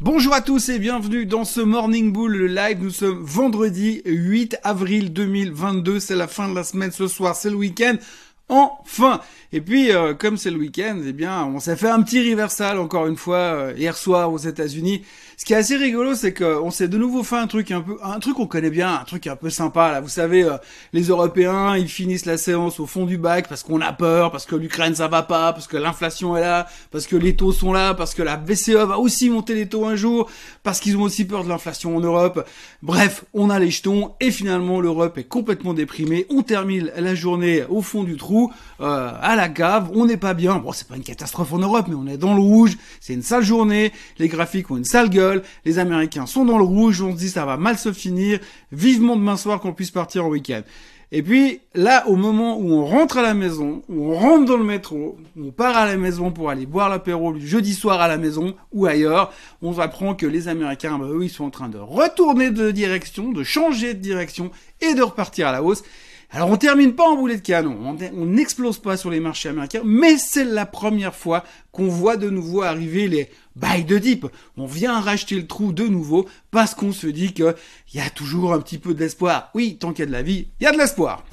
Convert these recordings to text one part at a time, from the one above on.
Bonjour à tous et bienvenue dans ce Morning Bull live. Nous sommes vendredi 8 avril 2022. C'est la fin de la semaine ce soir, c'est le week-end. Enfin Et puis, euh, comme c'est le week-end, eh bien, on s'est fait un petit reversal encore une fois euh, hier soir aux États-Unis. Ce qui est assez rigolo, c'est qu'on s'est de nouveau fait un truc un peu, un truc qu'on connaît bien, un truc un peu sympa. Là, vous savez, euh, les Européens, ils finissent la séance au fond du bac parce qu'on a peur, parce que l'Ukraine ça va pas, parce que l'inflation est là, parce que les taux sont là, parce que la BCE va aussi monter les taux un jour, parce qu'ils ont aussi peur de l'inflation en Europe. Bref, on a les jetons et finalement l'Europe est complètement déprimée. On termine la journée au fond du trou euh, à la cave, on n'est pas bien. Bon, c'est pas une catastrophe en Europe, mais on est dans le rouge. C'est une sale journée. Les graphiques ont une sale gueule. Les Américains sont dans le rouge. On se dit ça va mal se finir. Vivement demain soir qu'on puisse partir en week-end. Et puis là, au moment où on rentre à la maison, où on rentre dans le métro, on part à la maison pour aller boire l'apéro le jeudi soir à la maison ou ailleurs, on apprend que les Américains, bah, ils sont en train de retourner de direction, de changer de direction et de repartir à la hausse. Alors on termine pas en boulet de canon, on n'explose pas sur les marchés américains, mais c'est la première fois qu'on voit de nouveau arriver les buy de dip. On vient racheter le trou de nouveau parce qu'on se dit qu'il y a toujours un petit peu d'espoir. Oui, tant qu'il y a de la vie, il y a de l'espoir.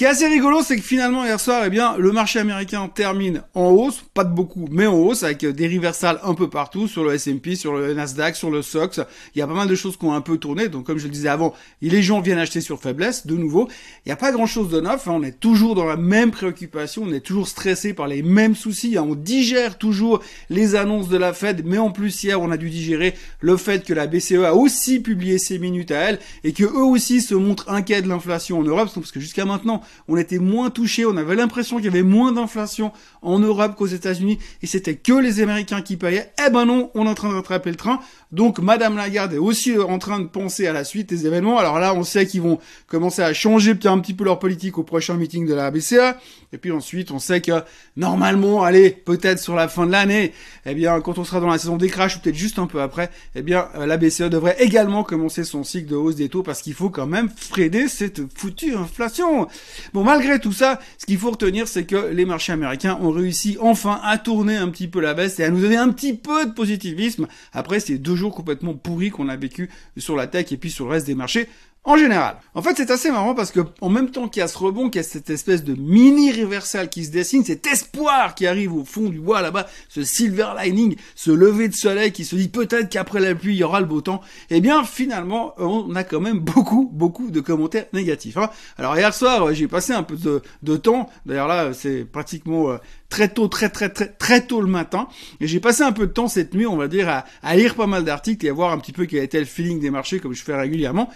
Qui est assez rigolo, c'est que finalement hier soir, eh bien, le marché américain termine en hausse, pas de beaucoup, mais en hausse, avec des reversals un peu partout, sur le S&P, sur le Nasdaq, sur le SOX. Il y a pas mal de choses qui ont un peu tourné. Donc, comme je le disais avant, les gens viennent acheter sur faiblesse, de nouveau. Il n'y a pas grand chose de neuf. Hein. On est toujours dans la même préoccupation. On est toujours stressé par les mêmes soucis. Hein. On digère toujours les annonces de la Fed, mais en plus hier, on a dû digérer le fait que la BCE a aussi publié ses minutes à elle et que eux aussi se montrent inquiets de l'inflation en Europe, parce que jusqu'à maintenant, on était moins touché, on avait l'impression qu'il y avait moins d'inflation en Europe qu'aux États-Unis et c'était que les Américains qui payaient. Eh ben non, on est en train de rattraper le train. Donc Madame Lagarde est aussi en train de penser à la suite des événements. Alors là, on sait qu'ils vont commencer à changer un petit peu leur politique au prochain meeting de la BCA. Et puis ensuite, on sait que normalement, allez, peut-être sur la fin de l'année, eh bien, quand on sera dans la saison des crashs ou peut-être juste un peu après, eh bien, euh, la BCE devrait également commencer son cycle de hausse des taux parce qu'il faut quand même freiner cette foutue inflation. Bon, malgré tout ça, ce qu'il faut retenir, c'est que les marchés américains ont réussi enfin à tourner un petit peu la baisse et à nous donner un petit peu de positivisme après ces deux jours complètement pourris qu'on a vécu sur la tech et puis sur le reste des marchés en général. En fait, c'est assez marrant parce que en même temps qu'il y a ce rebond, qu'il y a cette espèce de mini reversal qui se dessine, cet espoir qui arrive au fond du bois là-bas, ce silver lining, ce lever de soleil qui se dit peut-être qu'après la pluie il y aura le beau temps. Eh bien, finalement, on a quand même beaucoup, beaucoup de commentaires négatifs. Hein. Alors hier soir, j'ai passé un peu de, temps. D'ailleurs là, c'est pratiquement euh, très tôt, très très très très tôt le matin. Et j'ai passé un peu de temps cette nuit, on va dire, à, lire pas mal d'articles et à voir un petit peu quel était le feeling des marchés, comme je fais régulièrement.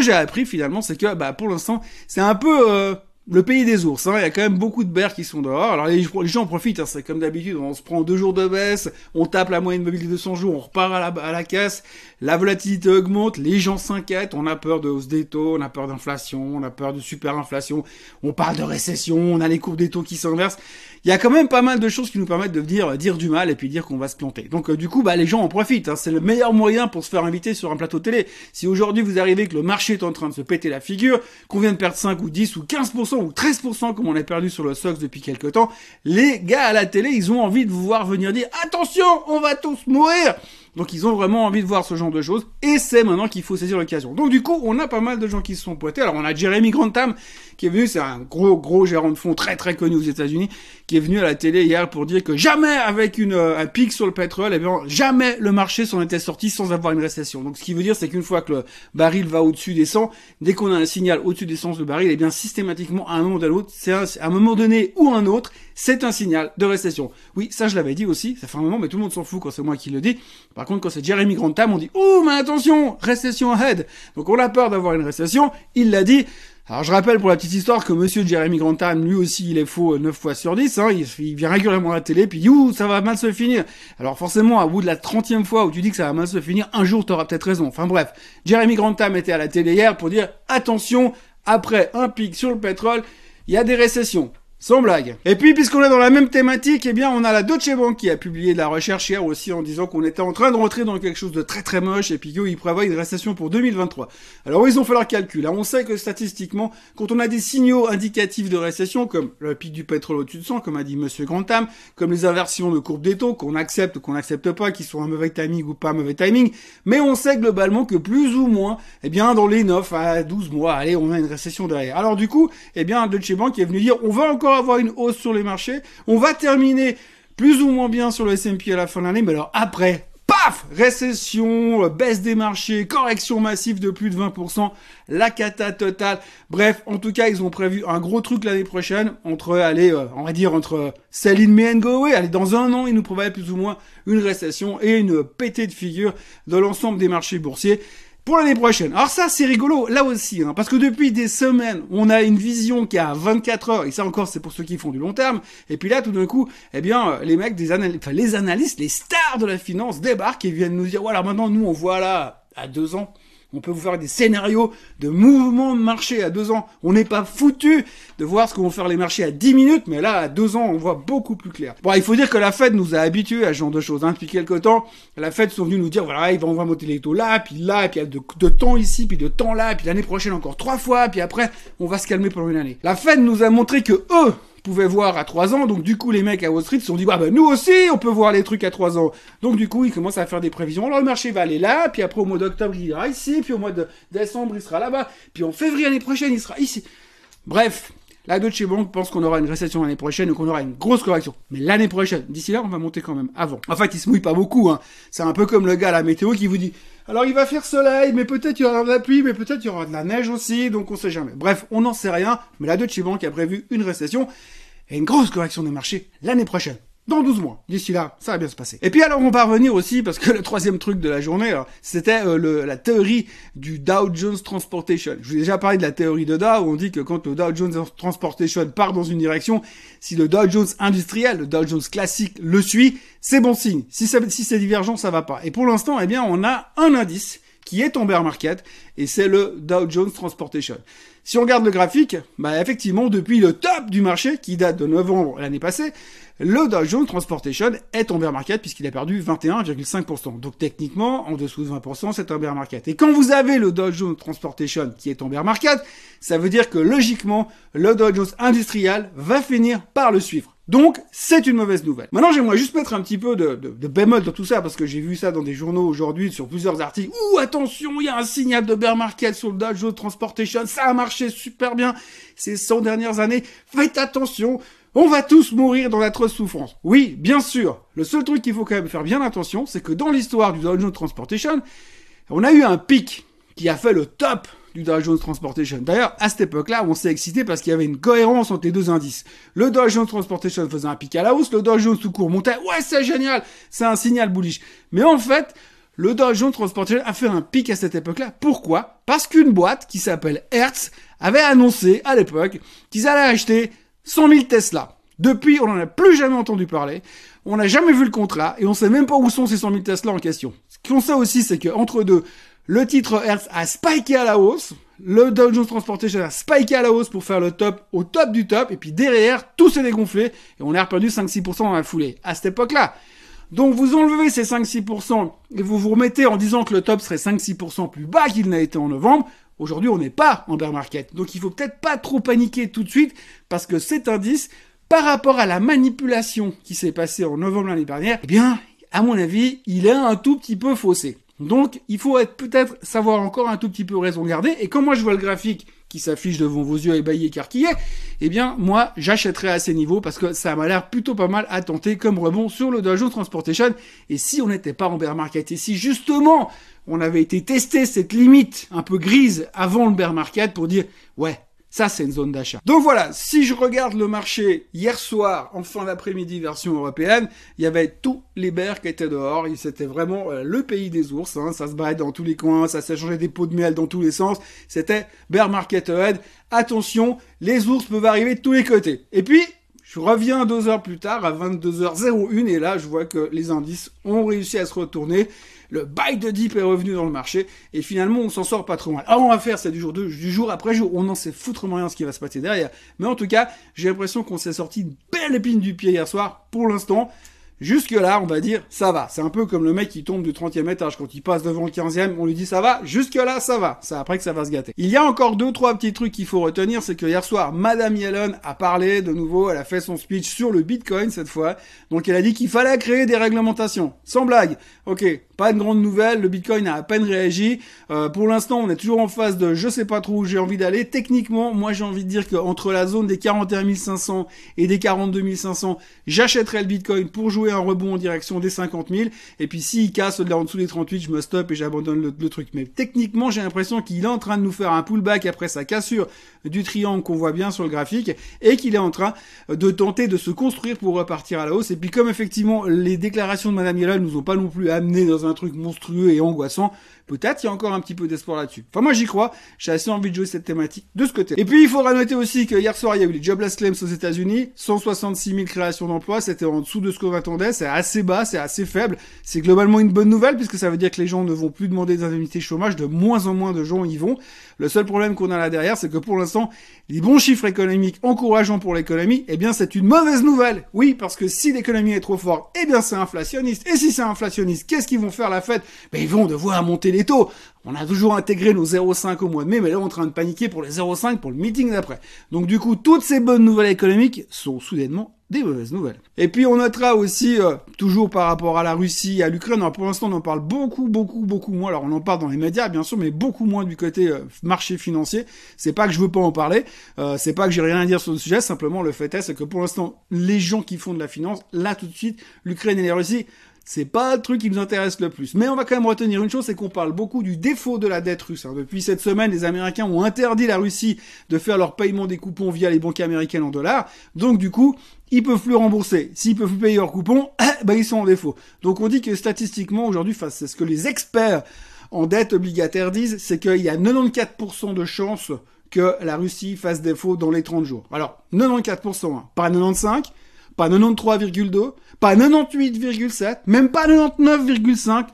J'ai appris finalement, c'est que bah, pour l'instant, c'est un peu euh, le pays des ours, hein. il y a quand même beaucoup de bears qui sont dehors. Alors les, gens en profitent, hein. c'est comme d'habitude, on se prend deux jours de baisse, on tape la moyenne mobile de 200 jours, on repart à la, à la caisse, la volatilité augmente, les gens s'inquiètent, on a peur de hausse des taux, on a peur d'inflation, on a peur de superinflation, on parle de récession, on a les courbes des taux qui s'inversent. Il y a quand même pas mal de choses qui nous permettent de dire, dire du mal et puis dire qu'on va se planter. Donc euh, du coup, bah, les gens en profitent. Hein. C'est le meilleur moyen pour se faire inviter sur un plateau télé. Si aujourd'hui vous arrivez que le marché est en train de se péter la figure, qu'on vient de perdre 5 ou 10 ou 15% ou 13% comme on a perdu sur le SOX depuis quelques temps, les gars à la télé, ils ont envie de vous voir venir dire attention, on va tous mourir. Donc ils ont vraiment envie de voir ce genre de choses et c'est maintenant qu'il faut saisir l'occasion. Donc du coup, on a pas mal de gens qui se sont pointés. Alors on a Jeremy Grantham qui est venu, c'est un gros gros gérant de fonds très très connu aux États-Unis, qui est venu à la télé hier pour dire que jamais avec une euh, un pic sur le pétrole, eh bien jamais le marché s'en était sorti sans avoir une récession. Donc ce qui veut dire c'est qu'une fois que le baril va au-dessus des 100, dès qu'on a un signal au-dessus des 100 de baril, eh bien systématiquement à un moment l'autre, c'est à un moment donné ou un autre, c'est un signal de récession. Oui, ça je l'avais dit aussi, ça fait un moment, mais tout le monde s'en fout quand c'est moi qui le dis. Contre, quand c'est Jeremy Grantham, on dit oh mais attention, récession ahead. Donc on a peur d'avoir une récession. Il l'a dit. Alors je rappelle pour la petite histoire que Monsieur Jeremy Grantham, lui aussi, il est faux 9 fois sur 10. Hein, il, vient régulièrement à la télé, puis ouh, ça va mal se finir. Alors forcément, à bout de la 30 fois où tu dis que ça va mal se finir, un jour t'auras peut-être raison. Enfin bref, Jeremy Grantham était à la télé hier pour dire attention, après un pic sur le pétrole, il y a des récessions. Sans blague. Et puis, puisqu'on est dans la même thématique, eh bien, on a la Deutsche Bank qui a publié de la recherche hier aussi en disant qu'on était en train de rentrer dans quelque chose de très très moche et puis qu'ils prévoient une récession pour 2023. Alors, ils ont fait leur calcul. On sait que statistiquement, quand on a des signaux indicatifs de récession, comme le pic du pétrole au-dessus de 100, comme a dit Monsieur Grantham, comme les inversions de courbe des taux, qu'on accepte ou qu'on n'accepte pas, qui sont un mauvais timing ou pas un mauvais timing, mais on sait globalement que plus ou moins, eh bien, dans les 9 à 12 mois, allez, on a une récession derrière. Alors, du coup, eh bien, Deutsche Bank est venu dire, on va encore avoir une hausse sur les marchés. On va terminer plus ou moins bien sur le S&P à la fin de l'année, mais alors après, paf Récession, euh, baisse des marchés, correction massive de plus de 20%, la cata totale. Bref, en tout cas, ils ont prévu un gros truc l'année prochaine, entre, allez, euh, on va dire, entre sell in me and go away. Allez, dans un an, ils nous prévoient plus ou moins une récession et une pétée de figure de l'ensemble des marchés boursiers pour l'année prochaine. Alors ça, c'est rigolo, là aussi, hein, parce que depuis des semaines, on a une vision qui a 24 heures, et ça encore, c'est pour ceux qui font du long terme, et puis là, tout d'un coup, eh bien, euh, les mecs, des enfin, les analystes, les stars de la finance débarquent et viennent nous dire, voilà, maintenant, nous, on voit là, à deux ans, on peut vous faire des scénarios de mouvements de marché à deux ans. On n'est pas foutu de voir ce que vont faire les marchés à dix minutes, mais là, à deux ans, on voit beaucoup plus clair. Bon, il faut dire que la Fed nous a habitués à ce genre de choses. Hein. Depuis quelques temps, la Fed sont venus nous dire, voilà, ils vont, on va monter les taux là, puis là, puis il y a de, de temps ici, puis de temps là, puis l'année prochaine encore trois fois, puis après, on va se calmer pendant une année. La Fed nous a montré que eux, pouvaient voir à 3 ans. Donc du coup, les mecs à Wall Street se sont dit, bah, bah, nous aussi, on peut voir les trucs à 3 ans. Donc du coup, ils commencent à faire des prévisions. Alors le marché va aller là, puis après au mois d'octobre, il ira ici, puis au mois de décembre, il sera là-bas, puis en février l'année prochaine, il sera ici. Bref, la Deutsche Bank pense qu'on aura une récession l'année prochaine ou qu'on aura une grosse correction. Mais l'année prochaine, d'ici là, on va monter quand même avant. En fait, il se mouille pas beaucoup. Hein. C'est un peu comme le gars à la météo qui vous dit alors il va faire soleil, mais peut-être il y aura de la pluie, mais peut-être il y aura de la neige aussi, donc on sait jamais. Bref, on n'en sait rien, mais la Deutsche Bank a prévu une récession et une grosse correction des marchés l'année prochaine. Dans 12 mois. D'ici là, ça va bien se passer. Et puis alors on va revenir aussi, parce que le troisième truc de la journée, c'était euh, la théorie du Dow Jones Transportation. Je vous ai déjà parlé de la théorie de Dow, où on dit que quand le Dow Jones Transportation part dans une direction, si le Dow Jones industriel, le Dow Jones classique le suit, c'est bon signe. Si, si c'est divergent, ça va pas. Et pour l'instant, eh bien, on a un indice qui est en bear market, et c'est le Dow Jones Transportation. Si on regarde le graphique, bah effectivement, depuis le top du marché, qui date de novembre l'année passée, le Dow Jones Transportation est en bear market puisqu'il a perdu 21,5%. Donc techniquement, en dessous de 20%, c'est un bear market. Et quand vous avez le Dow Jones Transportation qui est en bear market, ça veut dire que logiquement, le Dow Jones industriel va finir par le suivre. Donc, c'est une mauvaise nouvelle. Maintenant, j'aimerais juste mettre un petit peu de, de, bémol dans tout ça, parce que j'ai vu ça dans des journaux aujourd'hui, sur plusieurs articles. Ouh, attention, il y a un signal de bear market sur le Dow Transportation, ça a marché super bien ces 100 dernières années. Faites attention, on va tous mourir dans l'atroce souffrance. Oui, bien sûr. Le seul truc qu'il faut quand même faire bien attention, c'est que dans l'histoire du Dow Jones Transportation, on a eu un pic qui a fait le top du Dow Jones Transportation. D'ailleurs, à cette époque-là, on s'est excité parce qu'il y avait une cohérence entre les deux indices. Le Dow Jones Transportation faisait un pic à la hausse, le Dow Jones tout court montait. Ouais, c'est génial, c'est un signal bullish. Mais en fait, le Dow Jones Transportation a fait un pic à cette époque-là. Pourquoi? Parce qu'une boîte qui s'appelle Hertz avait annoncé à l'époque qu'ils allaient acheter 100 000 Tesla. Depuis, on n'en a plus jamais entendu parler. On n'a jamais vu le contrat et on sait même pas où sont ces 100 000 Tesla en question. Ce qu'on sait aussi, c'est qu'entre deux, le titre Hertz a spiké à la hausse. Le Dow Jones Transportation a spiké à la hausse pour faire le top au top du top. Et puis derrière, tout s'est dégonflé. Et on a reperdu 5-6% dans la foulée. À cette époque-là. Donc vous enlevez ces 5-6% et vous vous remettez en disant que le top serait 5-6% plus bas qu'il n'a été en novembre. Aujourd'hui, on n'est pas en bear market. Donc il faut peut-être pas trop paniquer tout de suite parce que cet indice, par rapport à la manipulation qui s'est passée en novembre l'année dernière, eh bien, à mon avis, il est un tout petit peu faussé. Donc, il faut être peut-être savoir encore un tout petit peu raison garder. Et quand moi je vois le graphique qui s'affiche devant vos yeux ébahis écarquillés, eh bien, moi, j'achèterai à ces niveaux parce que ça m'a l'air plutôt pas mal à tenter comme rebond sur le Dow Jones Transportation. Et si on n'était pas en bear market, et si justement on avait été tester cette limite un peu grise avant le bear market pour dire, ouais, ça, c'est une zone d'achat. Donc voilà, si je regarde le marché hier soir, en fin d'après-midi version européenne, il y avait tous les bears qui étaient dehors. C'était vraiment euh, le pays des ours. Hein. Ça se bat dans tous les coins, ça s'échangeait des pots de miel dans tous les sens. C'était bear market ahead. Attention, les ours peuvent arriver de tous les côtés. Et puis, Je reviens deux heures plus tard, à 22h01, et là, je vois que les indices ont réussi à se retourner. Le buy de dip est revenu dans le marché, et finalement, on s'en sort pas trop mal. Alors, on va faire, c'est du jour, du jour après jour. On n'en sait foutrement rien ce qui va se passer derrière. Mais en tout cas, j'ai l'impression qu'on s'est sorti une belle épine du pied hier soir. Pour l'instant, Jusque là, on va dire, ça va. C'est un peu comme le mec qui tombe du 30e étage. Quand il passe devant le 15e, on lui dit ça va. Jusque là, ça va. C'est après que ça va se gâter. Il y a encore deux, trois petits trucs qu'il faut retenir. C'est que hier soir, Madame Yellen a parlé de nouveau. Elle a fait son speech sur le Bitcoin cette fois. Donc elle a dit qu'il fallait créer des réglementations. Sans blague. Ok. Pas de grande nouvelle, le Bitcoin a à peine réagi. Euh, pour l'instant, on est toujours en phase de je sais pas trop où j'ai envie d'aller. Techniquement, moi j'ai envie de dire qu'entre la zone des 41 500 et des 42 500, j'achèterai le Bitcoin pour jouer un rebond en direction des 50 000. Et puis s'il casse de là en dessous des 38, je me stoppe et j'abandonne le, truc. Mais techniquement, j'ai l'impression qu'il est en train de nous faire un pullback après sa cassure du triangle qu'on voit bien sur le graphique et qu'il est en train de tenter de se construire pour repartir à la hausse. Et puis comme effectivement les déclarations de Madame Yellen nous ont pas non plus amené dans un truc monstrueux et angoissant, peut-être il y a encore un petit peu d'espoir là-dessus. Enfin moi j'y crois, j'ai assez envie de jouer cette thématique de ce côté. Et puis il faudra noter aussi que hier soir il y a eu les jobless claims aux États-Unis, 166 000 créations d'emplois, c'était en dessous de ce qu'on attendait, c'est assez bas, c'est assez faible. C'est globalement une bonne nouvelle puisque ça veut dire que les gens ne vont plus demander des indemnités chômage, de moins en moins de gens y vont. Le seul problème qu'on a là derrière, c'est que pour l'instant, les bons chiffres économiques encourageants pour l'économie, eh bien c'est une mauvaise nouvelle. Oui, parce que si l'économie est trop forte, eh bien c'est inflationniste. Et si c'est inflationniste, qu'est-ce qu'ils vont faire la fête? Ben ils vont devoir monter les taux. On a toujours intégré nos 0,5 au mois de mai, mais là on est en train de paniquer pour les 0,5 pour le meeting d'après. Donc du coup, toutes ces bonnes nouvelles économiques sont soudainement des mauvaises nouvelles. Et puis on notera aussi, euh, toujours par rapport à la Russie et à l'Ukraine, pour l'instant on en parle beaucoup, beaucoup, beaucoup moins. Alors on en parle dans les médias bien sûr, mais beaucoup moins du côté euh, marché financier. C'est pas que je veux pas en parler, euh, c'est pas que j'ai rien à dire sur le sujet, simplement le fait est, que pour l'instant les gens qui font de la finance, là tout de suite, l'Ukraine et la Russie, c'est pas le truc qui nous intéresse le plus. Mais on va quand même retenir une chose, c'est qu'on parle beaucoup du défaut de la dette russe. Hein. Depuis cette semaine, les Américains ont interdit la Russie de faire leur paiement des coupons via les banques américaines en dollars. Donc du coup, ils peuvent plus rembourser. S'ils peuvent plus payer leurs coupons, ben ils sont en défaut. Donc on dit que statistiquement aujourd'hui, c'est ce que les experts en dette obligataire disent, c'est qu'il y a 94% de chances que la Russie fasse défaut dans les 30 jours. Alors 94%, hein. pas 95, pas 93,2, pas 98,7, même pas 99,5,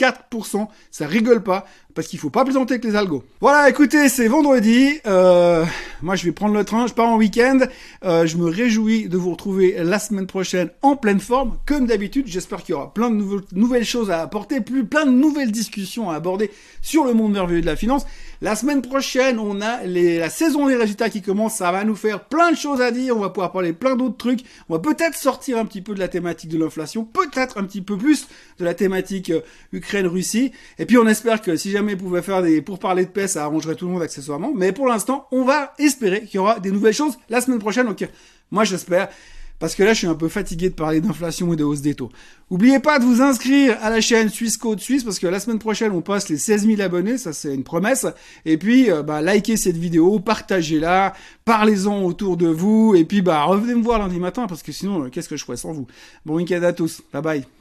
94%, ça rigole pas, parce qu'il faut pas plaisanter avec les algos. Voilà, écoutez, c'est vendredi, euh, moi je vais prendre le train, je pars en week-end, euh, je me réjouis de vous retrouver la semaine prochaine en pleine forme, comme d'habitude, j'espère qu'il y aura plein de nouvelles choses à apporter, plus plein de nouvelles discussions à aborder sur le monde merveilleux de la finance. La semaine prochaine, on a la saison des résultats qui commence, ça va nous faire plein de choses à dire, on va pouvoir parler plein d'autres trucs, on va peut-être sortir un petit peu de la thématique de l'inflation, peut-être un petit peu plus de la thématique euh, Ukraine-Russie, et puis on espère que si jamais vous pouvez faire des pourparlers de paix, ça arrangerait tout le monde accessoirement, mais pour l'instant, on va espérer qu'il y aura des nouvelles choses la semaine prochaine, ok moi j'espère parce que là je suis un peu fatigué de parler d'inflation et de hausse des taux. Oubliez pas de vous inscrire à la chaîne Suisse Code Suisse parce que la semaine prochaine on passe les 16 000 abonnés, ça c'est une promesse. Et puis euh, bah, likez cette vidéo, partagez-la, parlez-en autour de vous et puis bah revenez me voir lundi matin parce que sinon euh, qu'est-ce que je ferais sans vous? Bon week-end à tous, bye bye.